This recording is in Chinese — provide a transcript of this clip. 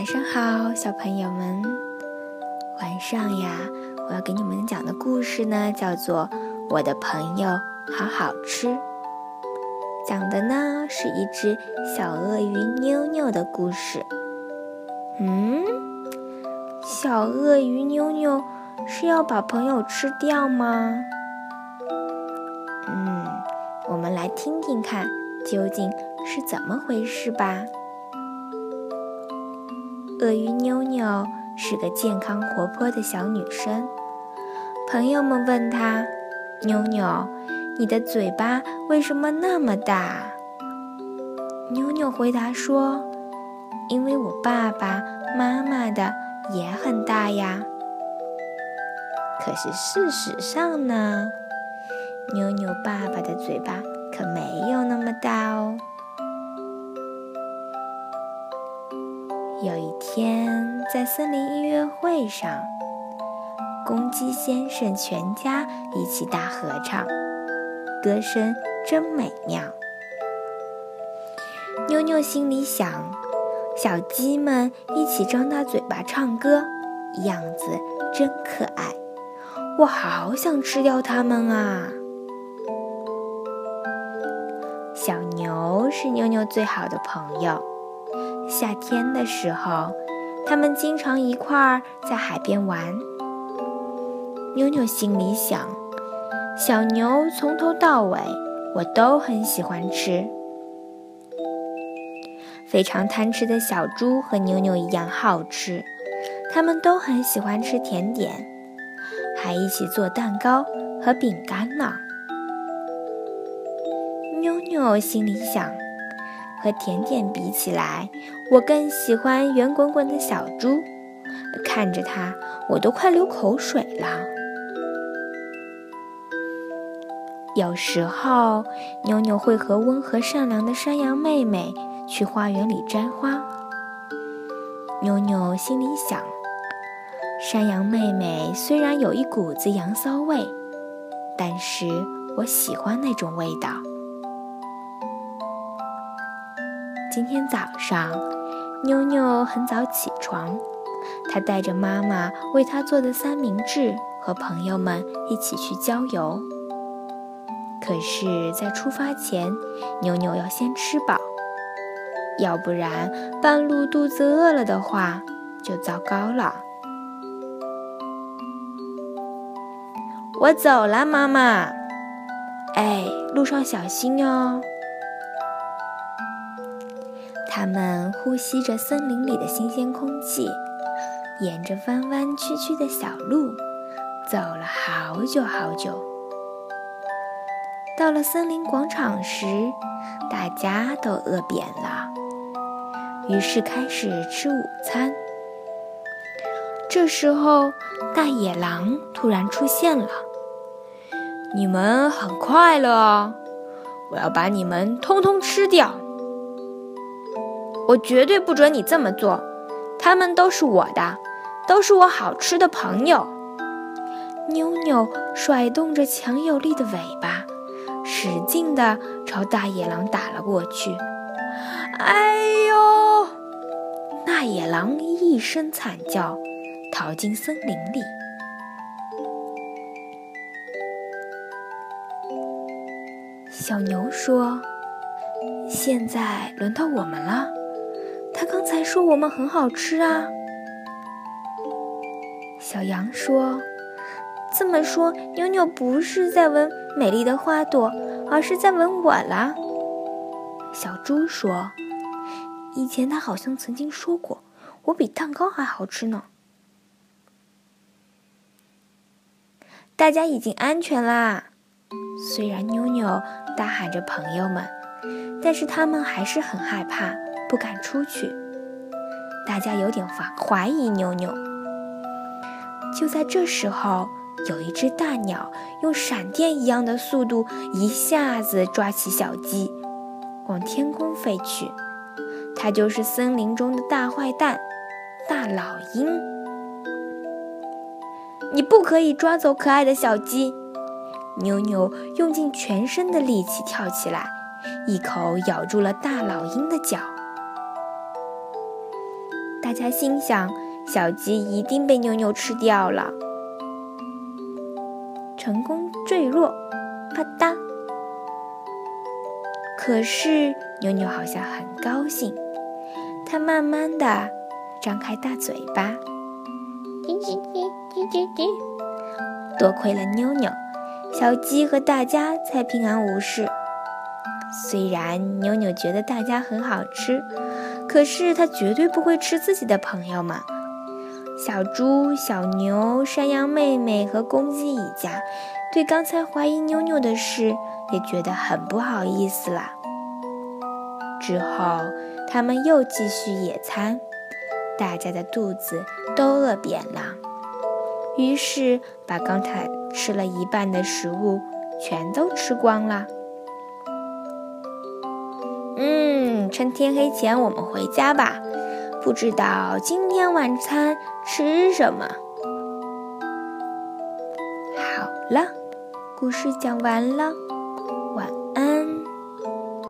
晚上好，小朋友们。晚上呀，我要给你们讲的故事呢，叫做《我的朋友好好吃》。讲的呢是一只小鳄鱼妞妞的故事。嗯，小鳄鱼妞妞是要把朋友吃掉吗？嗯，我们来听听看，究竟是怎么回事吧。鳄鱼妞妞是个健康活泼的小女生。朋友们问她：“妞妞，你的嘴巴为什么那么大？”妞妞回答说：“因为我爸爸妈妈的也很大呀。”可是事实上呢，妞妞爸爸的嘴巴可没有那么大哦。有一天，在森林音乐会上，公鸡先生全家一起大合唱，歌声真美妙。妞妞心里想：小鸡们一起张大嘴巴唱歌，样子真可爱，我好想吃掉它们啊！小牛是妞妞最好的朋友。夏天的时候，他们经常一块儿在海边玩。妞妞心里想：小牛从头到尾，我都很喜欢吃。非常贪吃的小猪和妞妞一样好吃，他们都很喜欢吃甜点，还一起做蛋糕和饼干呢。妞妞心里想。和甜点比起来，我更喜欢圆滚滚的小猪。看着它，我都快流口水了。有时候，妞妞会和温和善良的山羊妹妹去花园里摘花。妞妞心里想：山羊妹妹虽然有一股子羊骚味，但是我喜欢那种味道。今天早上，妞妞很早起床，她带着妈妈为她做的三明治和朋友们一起去郊游。可是，在出发前，妞妞要先吃饱，要不然半路肚子饿了的话就糟糕了。我走了，妈妈。哎，路上小心哟。他们呼吸着森林里的新鲜空气，沿着弯弯曲曲的小路走了好久好久。到了森林广场时，大家都饿扁了，于是开始吃午餐。这时候，大野狼突然出现了：“你们很快乐哦，我要把你们通通吃掉。”我绝对不准你这么做，他们都是我的，都是我好吃的朋友。妞妞甩动着强有力的尾巴，使劲地朝大野狼打了过去。哎呦！大野狼一声惨叫，逃进森林里。小牛说：“现在轮到我们了。”才说我们很好吃啊，小羊说：“这么说，妞妞不是在闻美丽的花朵，而是在闻我啦。”小猪说：“以前他好像曾经说过，我比蛋糕还好吃呢。”大家已经安全啦，虽然妞妞大喊着“朋友们”，但是他们还是很害怕。不敢出去，大家有点怀怀疑妞妞。就在这时候，有一只大鸟用闪电一样的速度，一下子抓起小鸡，往天空飞去。它就是森林中的大坏蛋——大老鹰。你不可以抓走可爱的小鸡！妞妞用尽全身的力气跳起来，一口咬住了大老鹰的脚。大家心想，小鸡一定被妞妞吃掉了，成功坠落，啪嗒。可是妞妞好像很高兴，它慢慢的张开大嘴巴，叽叽叽叽叽叽。多亏了妞妞，小鸡和大家才平安无事。虽然妞妞觉得大家很好吃，可是它绝对不会吃自己的朋友们。小猪、小牛、山羊妹妹和公鸡一家，对刚才怀疑妞妞的事也觉得很不好意思啦。之后，他们又继续野餐，大家的肚子都饿扁了，于是把刚才吃了一半的食物全都吃光了。嗯，趁天黑前我们回家吧。不知道今天晚餐吃什么。好了，故事讲完了。晚